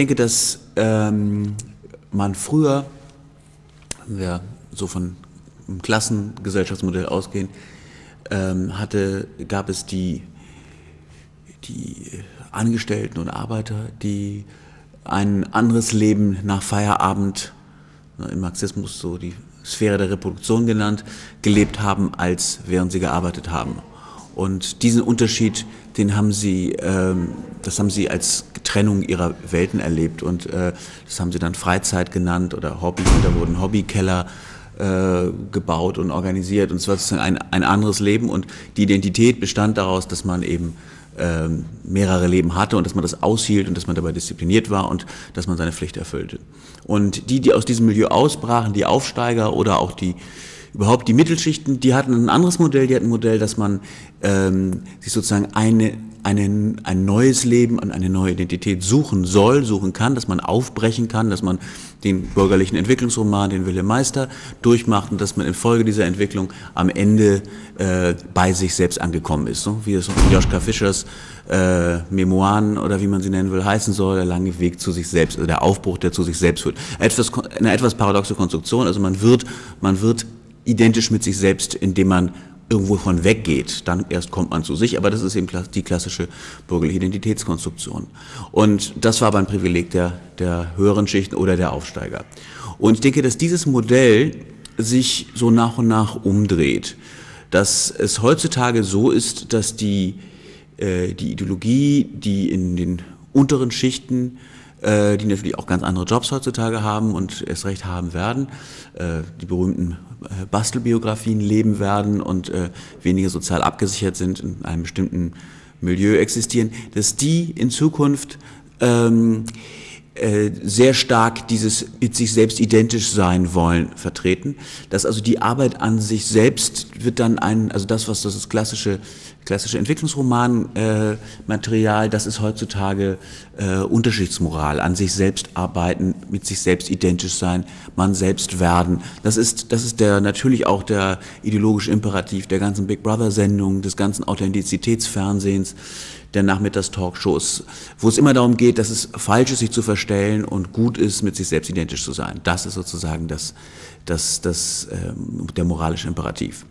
denke, dass ähm, man früher, wenn wir so von einem Klassengesellschaftsmodell ausgehen, ähm, hatte, gab es die, die Angestellten und Arbeiter, die ein anderes Leben nach Feierabend, im Marxismus so die Sphäre der Reproduktion genannt, gelebt haben, als während sie gearbeitet haben. Und diesen Unterschied, den haben sie, ähm, das haben sie als Trennung ihrer Welten erlebt. Und äh, das haben sie dann Freizeit genannt oder Hobby, da wurden Hobbykeller äh, gebaut und organisiert. Und es war sozusagen ein, ein anderes Leben. Und die Identität bestand daraus, dass man eben ähm, mehrere Leben hatte und dass man das aushielt und dass man dabei diszipliniert war und dass man seine Pflicht erfüllte. Und die, die aus diesem Milieu ausbrachen, die Aufsteiger oder auch die überhaupt die Mittelschichten, die hatten ein anderes Modell, die hatten ein Modell, dass man ähm, sich sozusagen eine, eine, ein neues Leben und eine neue Identität suchen soll, suchen kann, dass man aufbrechen kann, dass man den bürgerlichen Entwicklungsroman, den Wille Meister, durchmacht und dass man infolge dieser Entwicklung am Ende äh, bei sich selbst angekommen ist. So wie es Joschka Fischers äh, Memoiren oder wie man sie nennen will, heißen soll, der lange Weg zu sich selbst, also der Aufbruch, der zu sich selbst führt. Etwas, eine etwas paradoxe Konstruktion, also man wird, man wird identisch mit sich selbst, indem man irgendwo von weggeht, dann erst kommt man zu sich, aber das ist eben die klassische bürgerliche Identitätskonstruktion. Und das war aber ein Privileg der, der höheren Schichten oder der Aufsteiger. Und ich denke, dass dieses Modell sich so nach und nach umdreht, dass es heutzutage so ist, dass die, äh, die Ideologie, die in den unteren Schichten äh, die natürlich auch ganz andere Jobs heutzutage haben und erst recht haben werden, äh, die berühmten äh, Bastelbiografien leben werden und weniger sozial abgesichert sind, in einem bestimmten Milieu existieren, dass die in Zukunft ähm, sehr stark dieses mit sich selbst identisch sein wollen vertreten, dass also die Arbeit an sich selbst wird dann ein, also das, was das klassische klassische Entwicklungsromanmaterial, äh, das ist heutzutage äh, Unterschichtsmoral, an sich selbst arbeiten, mit sich selbst identisch sein, man selbst werden. Das ist, das ist der, natürlich auch der ideologische Imperativ der ganzen Big Brother Sendung, des ganzen Authentizitätsfernsehens, der Nachmittagstalkshows, wo es immer darum geht, dass es falsch ist, sich zu verstellen und gut ist, mit sich selbst identisch zu sein. Das ist sozusagen das, das, das, ähm, der moralische Imperativ.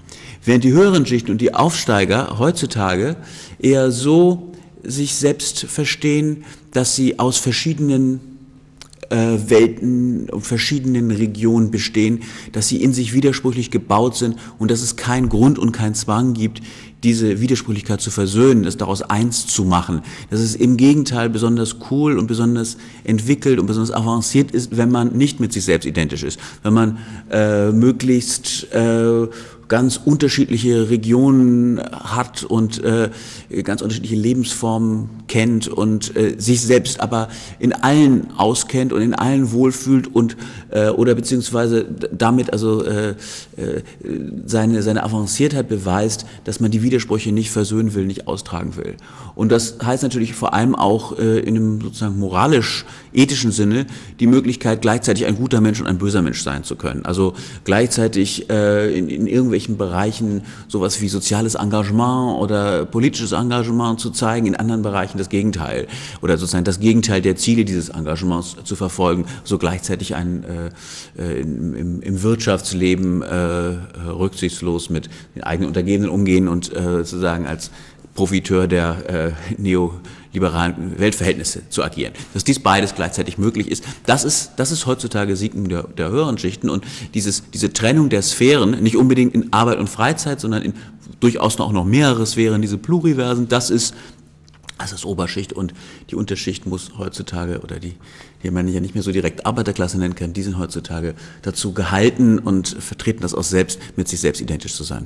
Während die höheren Schichten und die Aufsteiger heutzutage eher so sich selbst verstehen, dass sie aus verschiedenen Welten und verschiedenen Regionen bestehen, dass sie in sich widersprüchlich gebaut sind und dass es keinen Grund und keinen Zwang gibt, diese Widersprüchlichkeit zu versöhnen, das daraus eins zu machen. Dass es im Gegenteil besonders cool und besonders entwickelt und besonders avanciert ist, wenn man nicht mit sich selbst identisch ist. Wenn man äh, möglichst äh, ganz unterschiedliche Regionen hat und äh, ganz unterschiedliche Lebensformen kennt und äh, sich selbst aber in allen auskennt und in allen wohlfühlt und äh, oder beziehungsweise damit also äh, äh, seine seine Avanciertheit beweist, dass man die Widersprüche nicht versöhnen will, nicht austragen will. Und das heißt natürlich vor allem auch äh, in einem sozusagen moralisch-ethischen Sinne die Möglichkeit, gleichzeitig ein guter Mensch und ein böser Mensch sein zu können. Also gleichzeitig äh, in, in irgendwelchen Bereichen sowas wie soziales Engagement oder politisches Engagement zu zeigen, in anderen Bereichen das Gegenteil. Oder sozusagen das Gegenteil der Ziele dieses Engagements zu verfolgen, so gleichzeitig ein, äh, äh im, im Wirtschaftsleben äh, rücksichtslos mit den eigenen Untergebenen umgehen und äh, sozusagen als Profiteur der äh, neoliberalen Weltverhältnisse zu agieren. Dass dies beides gleichzeitig möglich ist, das ist, das ist heutzutage Siegen der, der höheren Schichten und dieses, diese Trennung der Sphären, nicht unbedingt in Arbeit und Freizeit, sondern in durchaus auch noch mehrere Sphären, diese Pluriversen, das ist das ist Oberschicht und die Unterschicht muss heutzutage, oder die, die man ja nicht mehr so direkt Arbeiterklasse nennen kann, die sind heutzutage dazu gehalten und vertreten das auch selbst, mit sich selbst identisch zu sein.